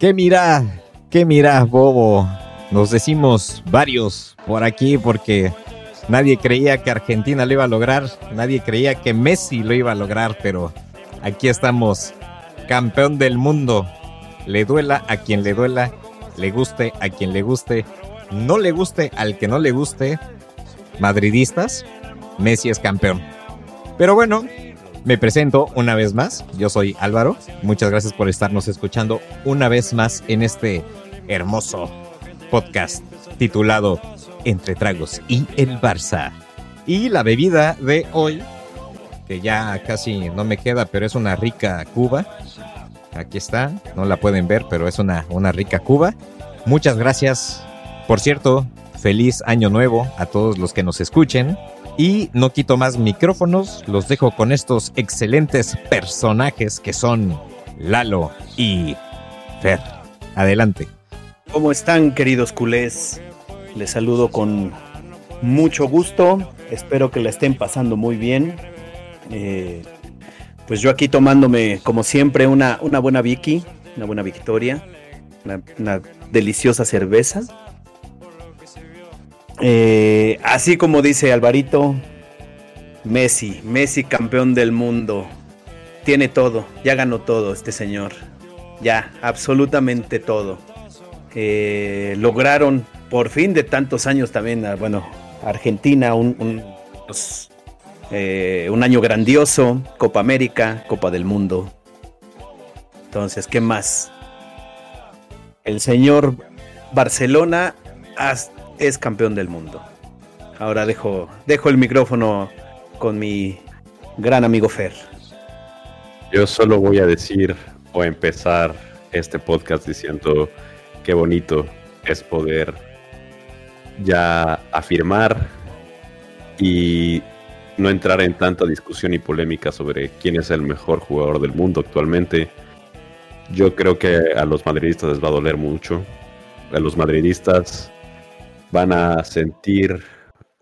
¿Qué mira? ¿Qué mira, bobo? Nos decimos varios por aquí porque nadie creía que Argentina lo iba a lograr, nadie creía que Messi lo iba a lograr, pero aquí estamos, campeón del mundo. Le duela a quien le duela, le guste a quien le guste, no le guste al que no le guste. Madridistas, Messi es campeón. Pero bueno, me presento una vez más. Yo soy Álvaro. Muchas gracias por estarnos escuchando una vez más en este hermoso podcast titulado Entre Tragos y el Barça. Y la bebida de hoy, que ya casi no me queda, pero es una rica cuba. Aquí está, no la pueden ver, pero es una, una rica cuba. Muchas gracias. Por cierto, feliz año nuevo a todos los que nos escuchen. Y no quito más micrófonos, los dejo con estos excelentes personajes que son Lalo y Fer. Adelante. ¿Cómo están queridos culés? Les saludo con mucho gusto. Espero que la estén pasando muy bien. Eh, pues yo aquí tomándome, como siempre, una, una buena Vicky, una buena Victoria, una, una deliciosa cerveza. Eh, así como dice Alvarito, Messi, Messi campeón del mundo. Tiene todo, ya ganó todo este señor. Ya, absolutamente todo. Eh, lograron por fin de tantos años también, ah, bueno, Argentina, un, un, pues, eh, un año grandioso, Copa América, Copa del Mundo. Entonces, ¿qué más? El señor Barcelona es campeón del mundo. Ahora dejo, dejo el micrófono con mi gran amigo Fer. Yo solo voy a decir o empezar este podcast diciendo qué bonito es poder ya afirmar y no entrar en tanta discusión y polémica sobre quién es el mejor jugador del mundo actualmente. Yo creo que a los madridistas les va a doler mucho. A los madridistas van a sentir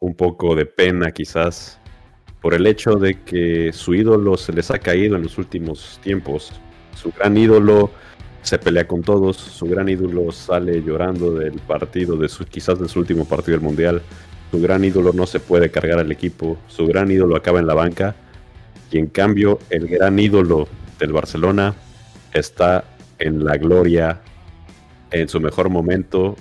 un poco de pena quizás por el hecho de que su ídolo se les ha caído en los últimos tiempos. Su gran ídolo se pelea con todos, su gran ídolo sale llorando del partido, de su, quizás de su último partido del Mundial. Su gran ídolo no se puede cargar al equipo, su gran ídolo acaba en la banca y en cambio el gran ídolo del Barcelona está en la gloria, en su mejor momento,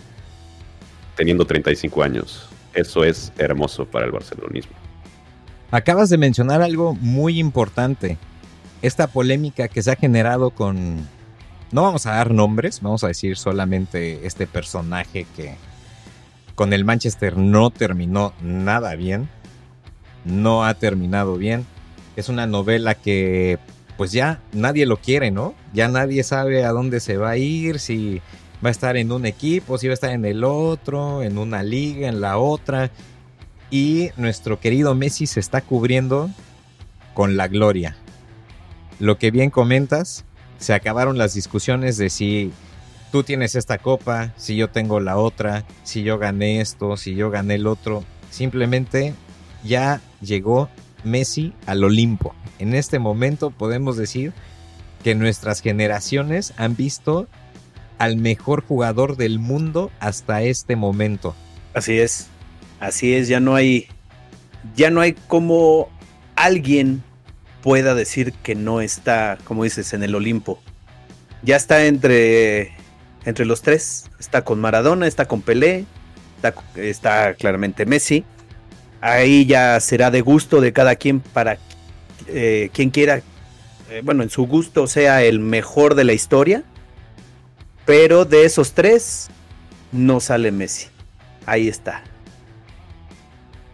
teniendo 35 años. Eso es hermoso para el barcelonismo. Acabas de mencionar algo muy importante. Esta polémica que se ha generado con... No vamos a dar nombres, vamos a decir solamente este personaje que con el Manchester no terminó nada bien. No ha terminado bien. Es una novela que pues ya nadie lo quiere, ¿no? Ya nadie sabe a dónde se va a ir, si va a estar en un equipo, si va a estar en el otro, en una liga, en la otra. Y nuestro querido Messi se está cubriendo con la gloria. Lo que bien comentas, se acabaron las discusiones de si tú tienes esta copa, si yo tengo la otra, si yo gané esto, si yo gané el otro. Simplemente ya llegó Messi al Olimpo. En este momento podemos decir que nuestras generaciones han visto al mejor jugador del mundo hasta este momento. Así es. Así es, ya no hay ya no hay como alguien pueda decir que no está, como dices, en el Olimpo. Ya está entre entre los tres, está con Maradona, está con Pelé, está, claramente Messi. Ahí ya será de gusto de cada quien para eh, quien quiera, eh, bueno, en su gusto sea el mejor de la historia. Pero de esos tres, no sale Messi. Ahí está.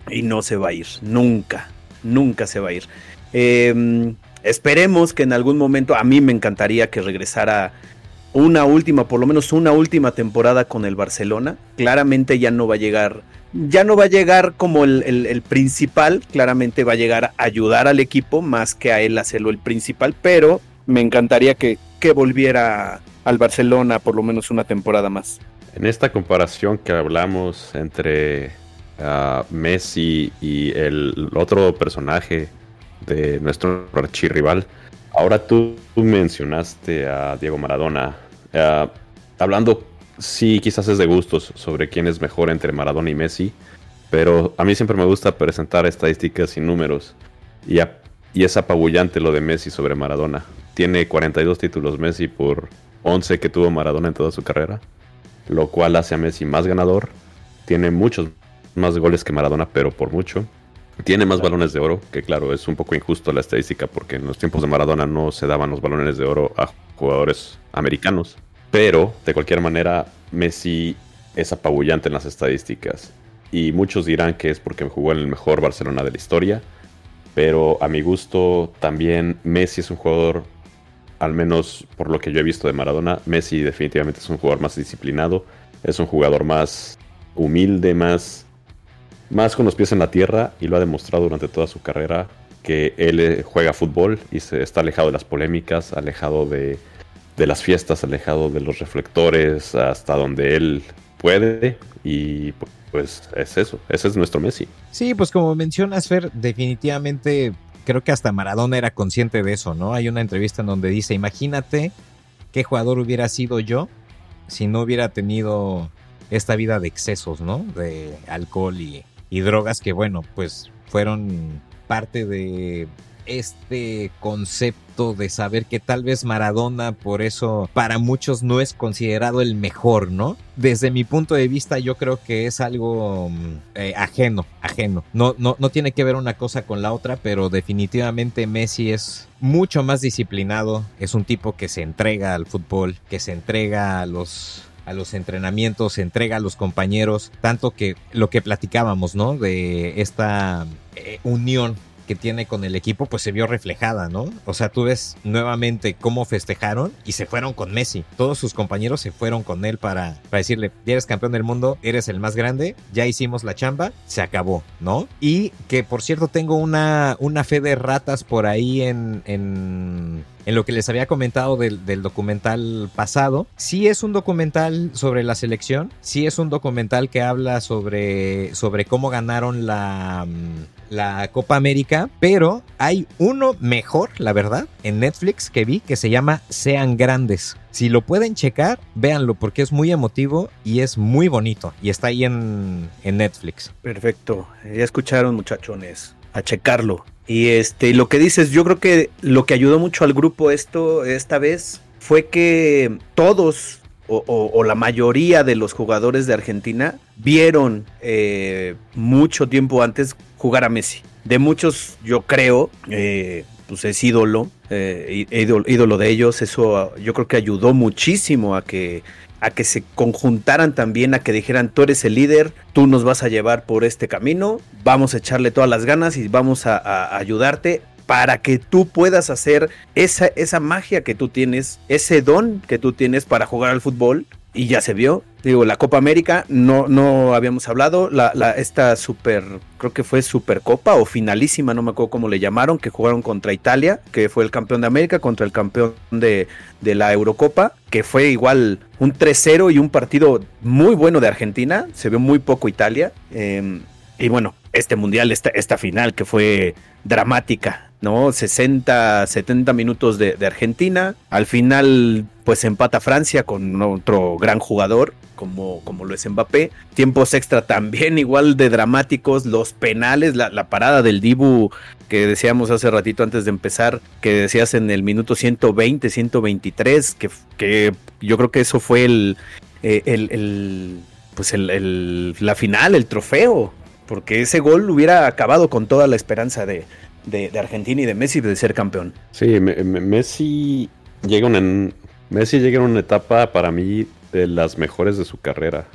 Y no se va a ir. Nunca. Nunca se va a ir. Eh, esperemos que en algún momento, a mí me encantaría que regresara una última, por lo menos una última temporada con el Barcelona. Claramente ya no va a llegar, ya no va a llegar como el, el, el, principal, claramente va a llegar a ayudar al equipo más que a él hacerlo el principal, pero me encantaría que, que volviera al Barcelona por lo menos una temporada más. En esta comparación que hablamos entre uh, Messi y el otro personaje de nuestro archirrival, ahora tú, mencionaste a Diego Maradona. Uh, hablando, sí, quizás es de gustos sobre quién es mejor entre Maradona y Messi, pero a mí siempre me gusta presentar estadísticas y números. Y, y es apabullante lo de Messi sobre Maradona. Tiene 42 títulos Messi por 11 que tuvo Maradona en toda su carrera, lo cual hace a Messi más ganador. Tiene muchos más goles que Maradona, pero por mucho. Tiene más balones de oro, que claro, es un poco injusto la estadística porque en los tiempos de Maradona no se daban los balones de oro a jugadores americanos. Pero, de cualquier manera, Messi es apabullante en las estadísticas. Y muchos dirán que es porque jugó en el mejor Barcelona de la historia. Pero a mi gusto, también Messi es un jugador, al menos por lo que yo he visto de Maradona, Messi definitivamente es un jugador más disciplinado, es un jugador más humilde, más más con los pies en la tierra y lo ha demostrado durante toda su carrera que él eh, juega fútbol y se está alejado de las polémicas, alejado de, las fiestas, alejado de los reflectores, hasta donde él puede y pues es eso, ese es nuestro Messi. Sí, pues como mencionas Fer, definitivamente creo que hasta Maradona era consciente de eso, ¿no? Hay una entrevista en donde dice, imagínate qué jugador hubiera sido yo si no hubiera tenido esta vida de excesos, ¿no? De alcohol y, drogas que bueno, pues fueron parte de este concepto de saber que tal vez Maradona por eso para muchos no es considerado el mejor, ¿no? Desde mi punto de vista yo creo que es algo mm, eh, ajeno, ajeno. No, no, no tiene que ver una cosa con la otra, pero definitivamente Messi es mucho más disciplinado, es un tipo que se entrega al fútbol, que se entrega a los a los entrenamientos, entrega a los compañeros, tanto que lo que platicábamos, ¿no? De esta eh, unión que tiene con el equipo, pues se vio reflejada, ¿no? O sea, tú ves nuevamente cómo festejaron y se fueron con Messi. Todos sus compañeros se fueron con él para, para decirle, ya eres campeón del mundo, eres el más grande, ya hicimos la chamba, se acabó, ¿no? Y que por cierto tengo una, una fe de ratas por ahí en, en en lo que les había comentado del, documental pasado. Sí es un documental sobre la selección, sí es un documental que habla sobre, sobre cómo ganaron la, la Copa América, pero hay uno mejor, la verdad, en Netflix que vi que se llama Sean Grandes. Si lo pueden checar, véanlo porque es muy emotivo y es muy bonito y está ahí en, en Netflix. Perfecto, ya escucharon muchachones, a checarlo. Y este, lo que dices, yo creo que lo que ayudó mucho al grupo esto esta vez fue que todos o, la mayoría de los jugadores de Argentina vieron eh, mucho tiempo antes jugar a Messi. De muchos, yo creo, eh, pues es ídolo, eh, ídolo, de ellos. Eso yo creo que ayudó muchísimo a que a que se conjuntaran también, a que dijeran, tú eres el líder, tú nos vas a llevar por este camino, vamos a echarle todas las ganas y vamos a ayudarte para que tú puedas hacer esa, esa magia que tú tienes, ese don que tú tienes para jugar al fútbol. Y ya se vio. Digo, la Copa América, no, no habíamos hablado. La, la, esta super, creo que fue Supercopa o finalísima, no me acuerdo cómo le llamaron, que jugaron contra Italia, que fue el campeón de América, contra el campeón de, de la Eurocopa, que fue igual un 3-0 y un partido muy bueno de Argentina. Se vio muy poco Italia. Em, y bueno, este mundial, esta, esta final que fue dramática, ¿no? 60, 70 minutos de, Argentina. Al final, pues empata Francia con otro gran jugador, como, como lo es Mbappé. Tiempos extra también igual de dramáticos. Los penales, la, parada del Dibu que decíamos hace ratito antes de empezar, que decías en el minuto 120, 123, que, que yo creo que eso fue el, eh, el, pues el, la final, el trofeo, porque ese gol hubiera acabado con toda la esperanza de, Argentina y de Messi de ser campeón. Sí, Messi llega una, Messi llega en una etapa para mí de las mejores de su carrera.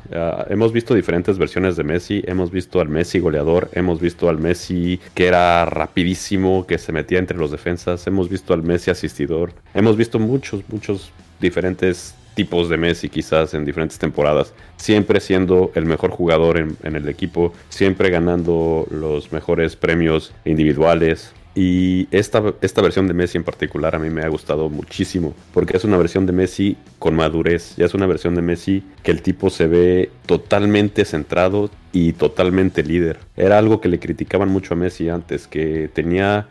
hemos visto diferentes versiones de Messi, hemos visto al Messi goleador, hemos visto al Messi que era rapidísimo, que se metía entre los defensas, hemos visto al Messi asistidor, hemos visto muchos, muchos diferentes tipos de Messi quizás en diferentes temporadas, siempre siendo el mejor jugador en, el equipo, siempre ganando los mejores premios individuales. Y esta, esta versión de Messi en particular a mí me ha gustado muchísimo, porque es una versión de Messi con madurez, ya es una versión de Messi que el tipo se ve totalmente centrado y totalmente líder. Era algo que le criticaban mucho a Messi antes, que tenía...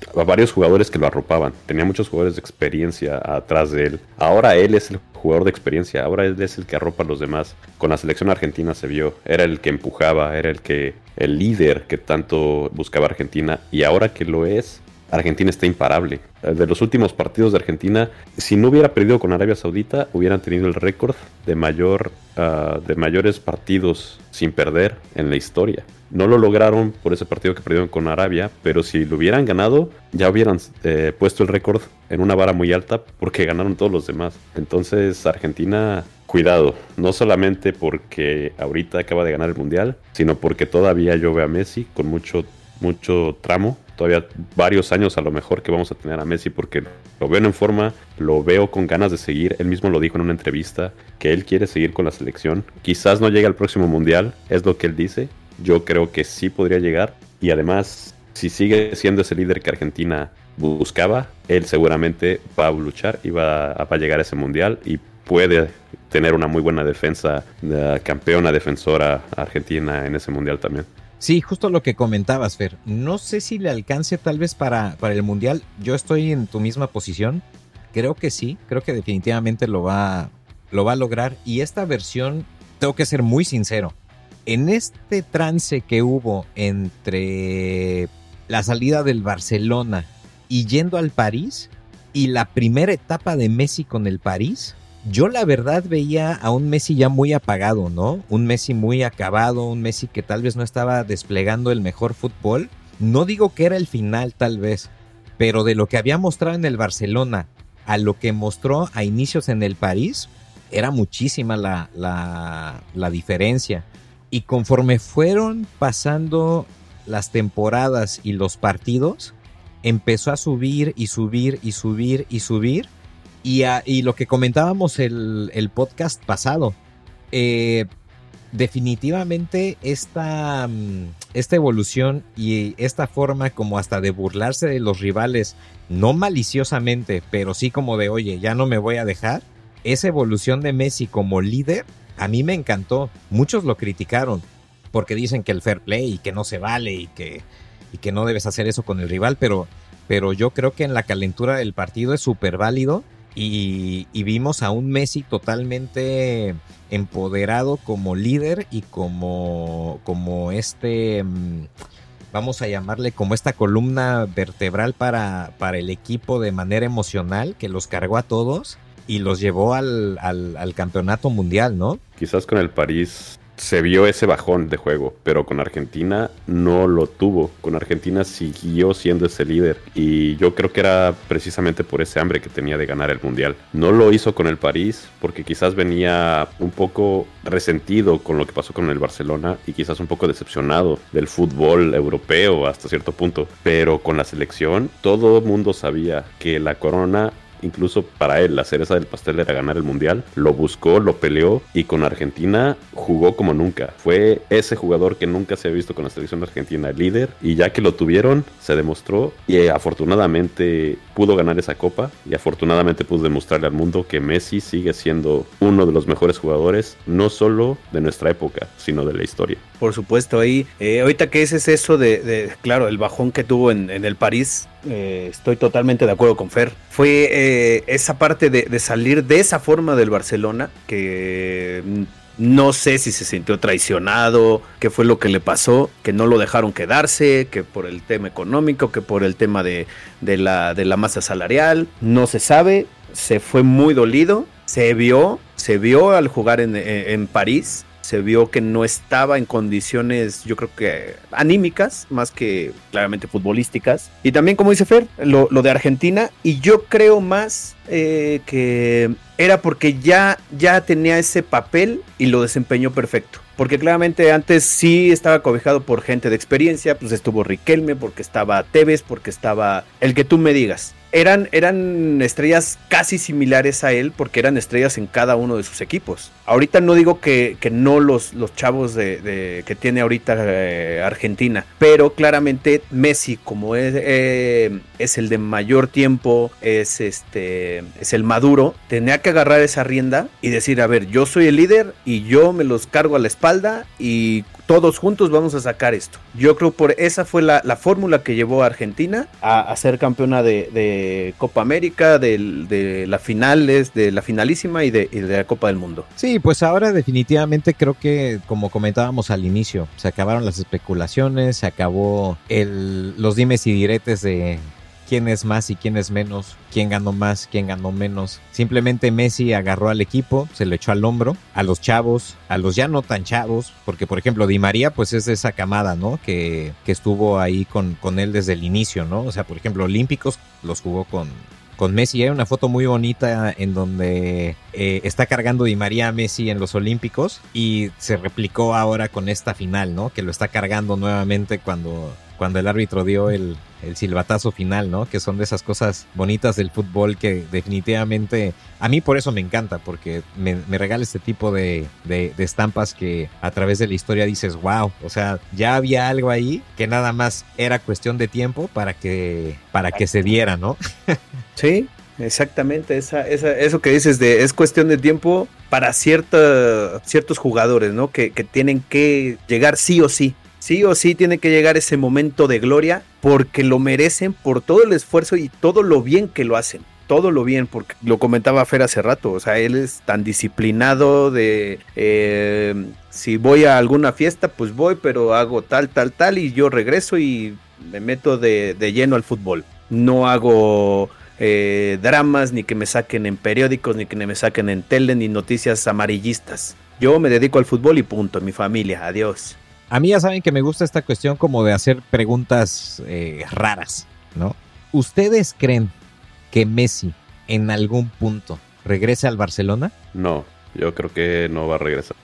Eh, varios jugadores que lo arropaban. Tenía muchos jugadores de experiencia atrás de él. Ahora él es el jugador de experiencia. Ahora él es el que arropa a los demás. Con la selección argentina se vio. Era el que empujaba, era el que el líder que tanto buscaba Argentina. Y ahora que lo es, Argentina está imparable. De los últimos partidos de Argentina, si no hubiera perdido con Arabia Saudita, hubieran tenido el récord de mayor ah, de mayores partidos sin perder en la historia. No lo lograron por ese partido que perdieron con Arabia, pero si lo hubieran ganado, ya hubieran eh, puesto el récord en una vara muy alta porque ganaron todos los demás. Entonces, Argentina, cuidado, no solamente porque ahorita acaba de ganar el Mundial, sino porque todavía yo veo a Messi con mucho mucho tramo todavía varios años a lo mejor que vamos a tener a Messi porque lo veo en forma, lo veo con ganas de seguir. Él mismo lo dijo en una entrevista que él quiere seguir con la selección. Quizás no llegue al próximo mundial, es lo que él dice. Yo creo que sí podría llegar y además si sigue siendo ese líder que Argentina buscaba, él seguramente va a luchar y va a, llegar a ese mundial y puede tener una muy buena defensa, campeona defensora argentina en ese mundial también. Sí, justo lo que comentabas, Fer. No sé si le alcance tal vez para, para el Mundial. Yo estoy en tu misma posición. Creo que sí, creo que definitivamente lo va, lo va a lograr. Y esta versión, tengo que ser muy sincero. En este trance que hubo entre la salida del Barcelona y yendo al París y la primera etapa de Messi con el París, yo la verdad veía a un Messi ya muy apagado, ¿no? Un Messi muy acabado, un Messi que tal vez no estaba desplegando el mejor fútbol. No digo que era el final tal vez, pero de lo que había mostrado en el Barcelona a lo que mostró a inicios en el París, era muchísima la, la, la diferencia. Y conforme fueron pasando las temporadas y los partidos, empezó a subir y subir y subir y subir. Y, lo que comentábamos el, el podcast pasado, eh, definitivamente esta, mm, esta evolución y esta forma como hasta de burlarse de los rivales, no maliciosamente, pero sí como de, oye, ya no me voy a dejar, esa evolución de Messi como líder, a mí me encantó. Muchos lo criticaron porque dicen que el fair play y que no se vale y que, y que no debes hacer eso con el rival, pero, pero yo creo que en la calentura del partido es súper válido y, vimos a un Messi totalmente empoderado como líder y como, como este, mm, vamos a llamarle como esta columna vertebral para, para el equipo de manera emocional que los cargó a todos y los llevó al, al, al campeonato mundial, ¿no? Quizás con el París se vio ese bajón de juego, pero con Argentina no lo tuvo. Con Argentina siguió siendo ese líder y yo creo que era precisamente por ese hambre que tenía de ganar el Mundial. No lo hizo con el París porque quizás venía un poco resentido con lo que pasó con el Barcelona y quizás un poco decepcionado del fútbol europeo hasta cierto punto. Pero con la selección todo mundo sabía que la corona incluso para él la cereza del pastel era ganar el mundial. Lo buscó, lo peleó y con Argentina jugó como nunca. Fue ese jugador que nunca se ha visto con la selección argentina, líder. Y ya que lo tuvieron, se demostró y eh, afortunadamente pudo ganar esa copa y afortunadamente pudo demostrarle al mundo que Messi sigue siendo uno de los mejores jugadores, no solo de nuestra época, sino de la historia. Por supuesto, ahí, eh, ahorita que ese es eso de, claro, el bajón que tuvo en, el París, eh, estoy totalmente de acuerdo con Fer. Fue eh, esa parte de, salir de esa forma del Barcelona que no sé si se sintió traicionado, qué fue lo que le pasó, que no lo dejaron quedarse, que por el tema económico, que por el tema de, la, de la masa salarial, no se sabe, se fue muy dolido, se vio, se vio al jugar en, en París, se vio que no estaba en condiciones, yo creo que anímicas, más que claramente futbolísticas. Y también, como dice Fer, lo, de Argentina, y yo creo más eh, que era porque ya, ya tenía ese papel y lo desempeñó perfecto. Porque claramente antes sí estaba cobijado por gente de experiencia, pues estuvo Riquelme, porque estaba Tevez, porque estaba el que tú me digas eran, eran estrellas casi similares a él porque eran estrellas en cada uno de sus equipos. Ahorita no digo que, no los, los chavos de, que tiene ahorita eh, Argentina, pero claramente Messi como es, eh, es el de mayor tiempo, es, este, es el maduro, tenía que agarrar esa rienda y decir, a ver, yo soy el líder y yo me los cargo a la espalda y todos juntos vamos a sacar esto. Yo creo por esa fue la, fórmula que llevó a Argentina a, ser campeona de, Copa América, de, la finales, de la finalísima y de, la Copa del Mundo. Sí, pues ahora definitivamente creo que, como comentábamos al inicio, se acabaron las especulaciones, se acabó los dimes y diretes de quién es más y quién es menos, quién ganó más, quién ganó menos. Simplemente Messi agarró al equipo, se lo echó al hombro, a los chavos, a los ya no tan chavos, porque por ejemplo Di María pues es de esa camada, ¿no? Que, que estuvo ahí con, con él desde el inicio, ¿no? O sea, por ejemplo, Olímpicos los jugó con, con Messi. Hay una foto muy bonita en donde eh, está cargando Di María a Messi en los Olímpicos y se replicó ahora con esta final, ¿no? Que lo está cargando nuevamente cuando, cuando el árbitro dio el, silbatazo final, ¿no? Que son de esas cosas bonitas del fútbol que definitivamente a mí por eso me encanta, porque me, regala este tipo de, estampas que a través de la historia dices, wow, o sea, ya había algo ahí que nada más era cuestión de tiempo para que, para que se diera, ¿no? sí, Exactamente, esa, esa, eso que dices de es cuestión de tiempo para cierta, ciertos jugadores, ¿no? Que, tienen que llegar sí o sí sí o sí tiene que llegar ese momento de gloria porque lo merecen por todo el esfuerzo y todo lo bien que lo hacen. Todo lo bien, porque lo comentaba Fer hace rato, o sea, él es tan disciplinado de eh, si voy a alguna fiesta, pues voy, pero hago tal, tal, tal y yo regreso y me meto de, lleno al fútbol. No hago eh, dramas, ni que me saquen en periódicos, ni que me saquen en tele, ni noticias amarillistas. Yo me dedico al fútbol y punto, mi familia, adiós. A mí ya saben que me gusta esta cuestión como de hacer preguntas eh, raras, ¿no? ¿Ustedes creen que Messi en algún punto regrese al Barcelona? No, yo creo que no va a regresar,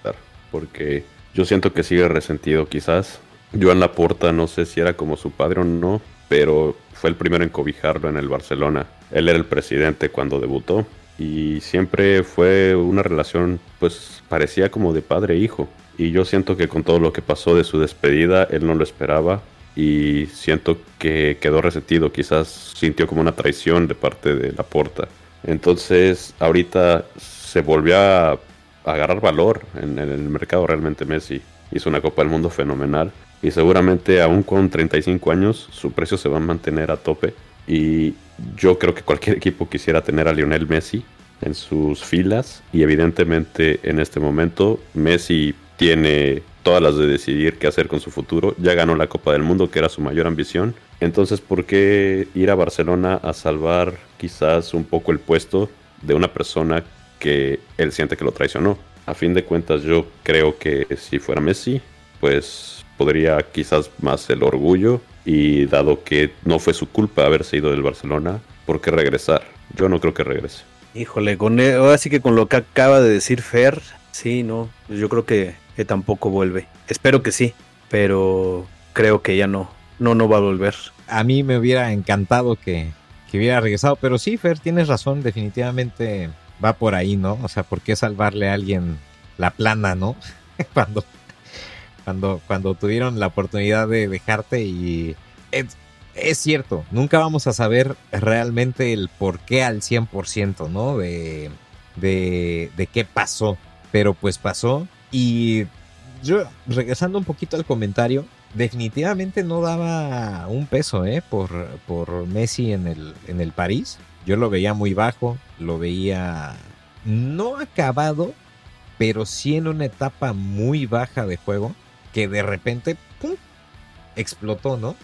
porque yo siento que sigue resentido quizás. Joan Laporta no sé si era como su padre o no, pero fue el primero en cobijarlo en el Barcelona. Él era el presidente cuando debutó y siempre fue una relación pues parecía como de padre e hijo. Y yo siento que con todo lo que pasó de su despedida, él no lo esperaba y siento que quedó resentido, quizás sintió como una traición de parte de la porta. Entonces, ahorita se volvió a agarrar valor en, el mercado realmente Messi. Hizo una Copa del Mundo fenomenal y seguramente aún con 35 años su precio se va a mantener a tope y yo creo que cualquier equipo quisiera tener a Lionel Messi en sus filas y evidentemente en este momento Messi tiene todas las de decidir qué hacer con su futuro. Ya ganó la Copa del Mundo, que era su mayor ambición. Entonces, ¿por qué ir a Barcelona a salvar quizás un poco el puesto de una persona que él siente que lo traicionó? A fin de cuentas, yo creo que si fuera Messi, pues podría quizás más el orgullo y dado que no fue su culpa haberse ido del Barcelona, ¿por qué regresar? Yo no creo que regrese. Híjole, con e, ahora sí que con lo que acaba de decir Fer, sí, no, yo creo que que tampoco vuelve. Espero que sí, pero creo que ya no, no, no va a volver. A mí me hubiera encantado que, que hubiera regresado, pero sí, Fer, tienes razón, definitivamente va por ahí, ¿no? O sea, ¿por qué salvarle a alguien la plana, ¿no? cuando, cuando, cuando tuvieron la oportunidad de dejarte y... Es, es, cierto, nunca vamos a saber realmente el por qué al 100%, ¿no? De, de, de qué pasó, pero pues pasó y yo, regresando un poquito al comentario, definitivamente no daba un peso ¿eh? por, por Messi en el, en el París. Yo lo veía muy bajo, lo veía no acabado, pero sí en una etapa muy baja de juego, que de repente explotó, ¿no?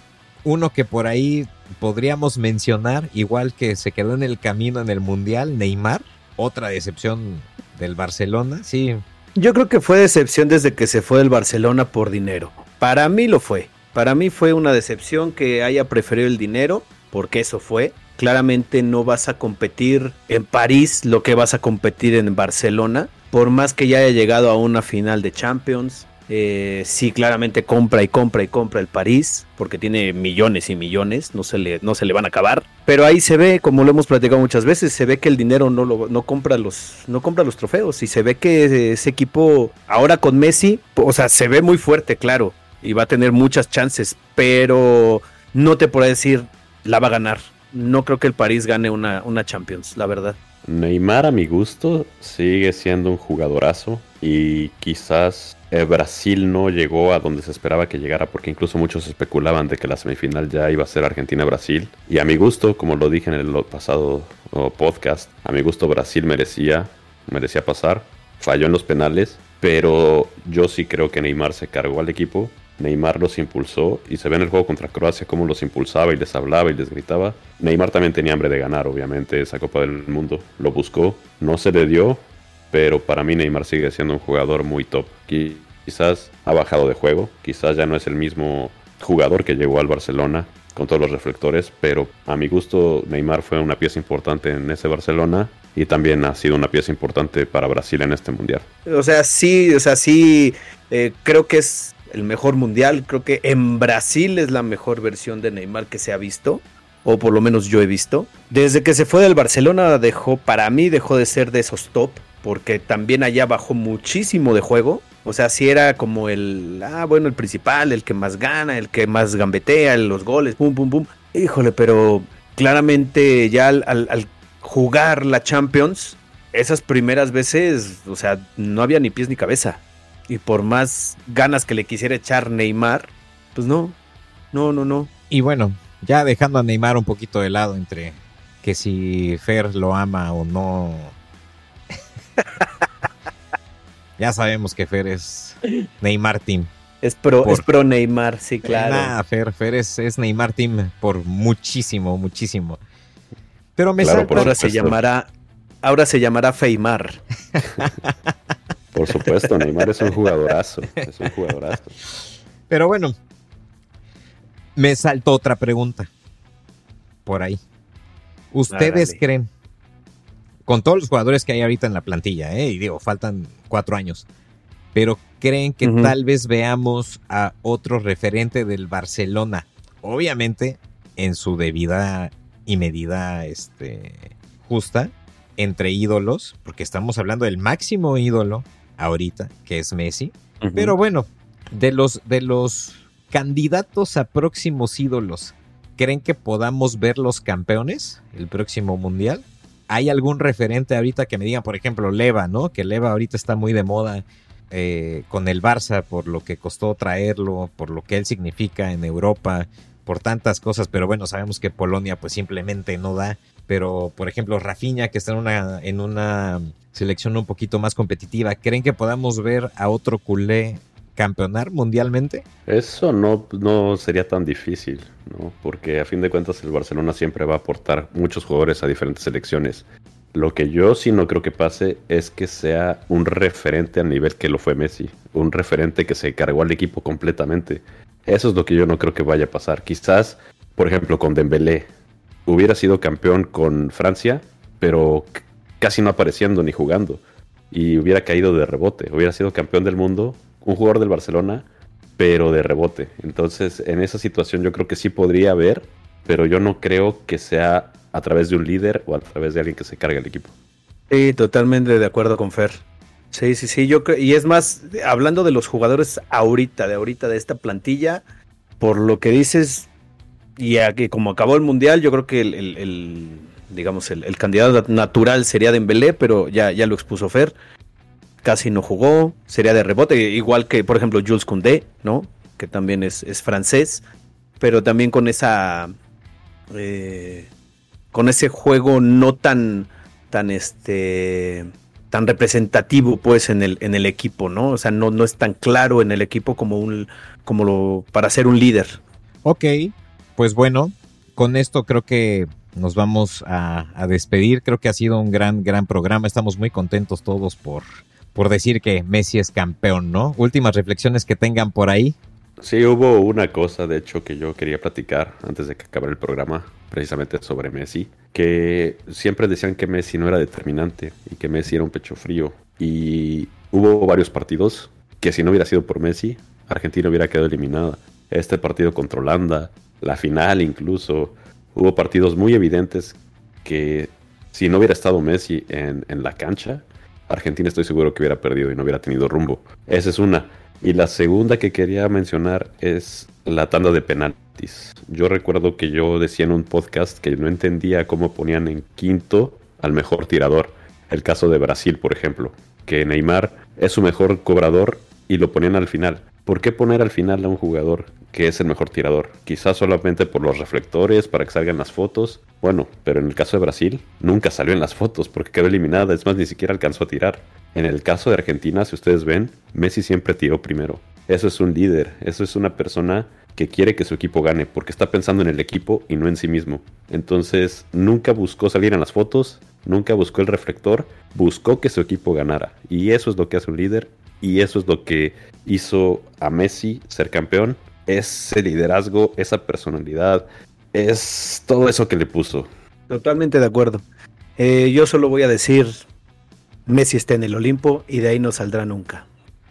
Uno que por ahí podríamos mencionar, igual que se quedó en el camino en el Mundial, Neymar, otra decepción del Barcelona, sí, yo creo que fue decepción desde que se fue del Barcelona por dinero. Para mí lo fue. Para mí fue una decepción que haya preferido el dinero, porque eso fue. Claramente no vas a competir en París lo que vas a competir en Barcelona. Por más que ya haya llegado a una final de Champions, eh, sí, claramente compra y compra y compra el París, porque tiene millones y millones, no se, le, no se le van a acabar. Pero ahí se ve, como lo hemos platicado muchas veces, se ve que el dinero no, lo, no, compra, los, no compra los trofeos. Y se ve que ese equipo, ahora con Messi, o sea, se ve muy fuerte, claro, y va a tener muchas chances, pero no te puedo decir, la va a ganar. No creo que el París gane una, una Champions, la verdad. Neymar, a mi gusto, sigue siendo un jugadorazo y quizás eh, Brasil no llegó a donde se esperaba que llegara, porque incluso muchos especulaban de que la semifinal ya iba a ser Argentina-Brasil. Y a mi gusto, como lo dije en el pasado podcast, a mi gusto Brasil merecía, merecía pasar. Falló en los penales, pero yo sí creo que Neymar se cargó al equipo. Neymar los impulsó y se ve en el juego contra Croacia cómo los impulsaba y les hablaba y les gritaba. Neymar también tenía hambre de ganar, obviamente, esa Copa del Mundo. Lo buscó, no se le dio, pero para mí Neymar sigue siendo un jugador muy top. Quizás ha bajado de juego, quizás ya no es el mismo jugador que llegó al Barcelona con todos los reflectores, pero a mi gusto Neymar fue una pieza importante en ese Barcelona y también ha sido una pieza importante para Brasil en este mundial. O sea, sí, o sea, sí, eh, creo que es el mejor mundial, creo que en Brasil es la mejor versión de Neymar que se ha visto o por lo menos yo he visto. Desde que se fue del Barcelona dejó, para mí dejó de ser de esos top, porque también allá bajó muchísimo de juego. O sea, si era como el, ah, bueno, el principal, el que más gana, el que más gambetea, los goles, pum, pum, pum. Híjole, pero claramente ya al, jugar la Champions, esas primeras veces, o sea, no había ni pies ni cabeza. Y por más ganas que le quisiera echar Neymar, pues no, no, no, no. Y bueno, ya dejando a Neymar un poquito de lado entre que si Fer lo ama o no ya sabemos que Fer es Neymar Team. Es pro, pro Neymar, sí, claro. Fer, Fer es, Neymar Team por muchísimo, muchísimo. Pero me claro, ahora se llamará ahora se llamará Feymar. por supuesto, Neymar es un jugadorazo, es un jugadorazo. Pero bueno, me saltó otra pregunta por ahí. ¿Ustedes creen con todos los jugadores que hay ahorita en la plantilla, ¿eh? y digo, faltan cuatro años, pero creen que tal vez veamos a otro referente del Barcelona, obviamente en su debida y medida este, justa, entre ídolos, porque estamos hablando del máximo ídolo ahorita, que es Messi, pero bueno, de los, de los candidatos a próximos ídolos, ¿creen que podamos ver los campeones el próximo mundial? ¿Hay algún referente ahorita que me digan, por ejemplo, Leva, ¿no? Que Leva ahorita está muy de moda eh, con el Barça por lo que costó traerlo, por lo que él significa en Europa, por tantas cosas, pero bueno, sabemos que Polonia pues simplemente no da. Pero, por ejemplo, Rafinha, que está en una, en una selección un poquito más competitiva, ¿creen que podamos ver a otro culé campeonar mundialmente? Eso no, no sería tan difícil, ¿no? Porque a fin de cuentas el Barcelona siempre va a aportar muchos jugadores a diferentes selecciones. Lo que yo sí no creo que pase es que sea un referente a nivel que lo fue Messi, un referente que se cargó al equipo completamente. Eso es lo que yo no creo que vaya a pasar. Quizás, por ejemplo, con Dembélé hubiera sido campeón con Francia, pero casi no apareciendo ni jugando y hubiera caído de rebote. Hubiera sido campeón del mundo, un jugador del Barcelona, pero de rebote. Entonces, en esa situación yo creo que sí podría haber, pero yo no creo que sea a través de un líder o a través de alguien que se cargue el equipo. Sí, totalmente de acuerdo con Fer. Sí, sí, sí, yo y es más, hablando de los jugadores ahorita, de ahorita, de esta plantilla, por lo que dices, y que como acabó el mundial, yo creo que el, digamos, el, candidato natural sería Dembélé, pero ya, ya lo expuso Fer casi no jugó, sería de rebote, igual que por ejemplo Jules Koundé, ¿no? Que también es, francés, pero también con esa eh, con ese juego no tan tan este tan representativo pues en el en el equipo, ¿no? O sea, no, no es tan claro en el equipo como un como lo para ser un líder. Ok, pues bueno, con esto creo que nos vamos a, a, despedir. Creo que ha sido un gran, gran programa. Estamos muy contentos todos por, por decir que Messi es campeón, ¿no? Últimas reflexiones que tengan por ahí. Sí, hubo una cosa, de hecho, que yo quería platicar antes de que acabara el programa, precisamente sobre Messi, que siempre decían que Messi no era determinante y que Messi era un pecho frío. Y hubo varios partidos que si no hubiera sido por Messi, Argentina hubiera quedado eliminada. Este partido contra Holanda, la final incluso, hubo partidos muy evidentes que si no hubiera estado Messi en, en la cancha, Argentina estoy seguro que hubiera perdido y no hubiera tenido rumbo. Esa es una. Y la segunda que quería mencionar es la tanda de penaltis. Yo recuerdo que yo decía en un podcast que no entendía cómo ponían en quinto al mejor tirador. El caso de Brasil, por ejemplo, que Neymar es su mejor cobrador y lo ponían al final. ¿Por qué poner al final a un jugador que es el mejor tirador? Quizás solamente por los reflectores, para que salgan las fotos. Bueno, pero en el caso de Brasil, nunca salió en las fotos porque quedó eliminada, es más, ni siquiera alcanzó a tirar. En el caso de Argentina, si ustedes ven, Messi siempre tiró primero. Eso es un líder, eso es una persona que quiere que su equipo gane, porque está pensando en el equipo y no en sí mismo. Entonces, nunca buscó salir en las fotos, nunca buscó el reflector, buscó que su equipo ganara. Y eso es lo que hace un líder, y eso es lo que hizo a Messi ser campeón. Ese liderazgo, esa personalidad, es todo eso que le puso. Totalmente de acuerdo. Eh, yo solo voy a decir, Messi está en el Olimpo y de ahí no saldrá nunca.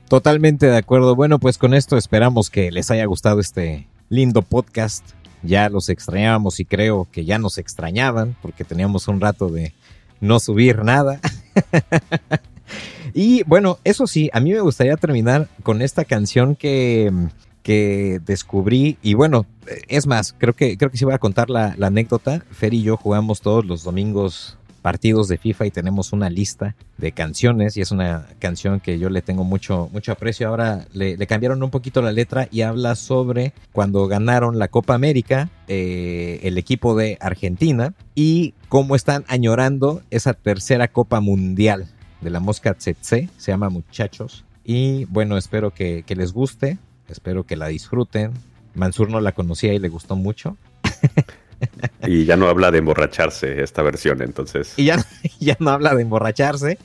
Totalmente de acuerdo. Bueno, pues con esto esperamos que les haya gustado este lindo podcast. Ya los extrañábamos y creo que ya nos extrañaban porque teníamos un rato de no subir nada. y bueno, eso sí, a mí me gustaría terminar con esta canción que, que descubrí. Y bueno, es más, creo que, creo que sí voy a contar la, anécdota. Fer y yo jugamos todos los domingos partidos de FIFA y tenemos una lista de canciones y es una canción que yo le tengo mucho, mucho aprecio. Ahora le, cambiaron un poquito la letra y habla sobre cuando ganaron la Copa América eh, el equipo de Argentina y cómo están añorando esa tercera Copa Mundial de la Mosca Tsetse, se llama Muchachos. Y bueno, espero que, que les guste, espero que la disfruten. Mansur no la conocía y le gustó mucho. Y ya no habla de emborracharse esta versión, entonces. Y ya, ya no habla de emborracharse.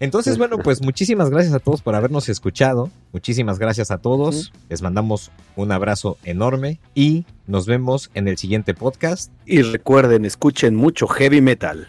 Entonces, bueno, pues muchísimas gracias a todos por habernos escuchado. Muchísimas gracias a todos. Les mandamos un abrazo enorme y nos vemos en el siguiente podcast. Y recuerden, escuchen mucho heavy metal.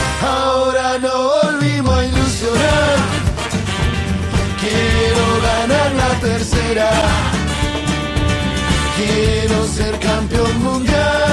quiero ser campeón mundial.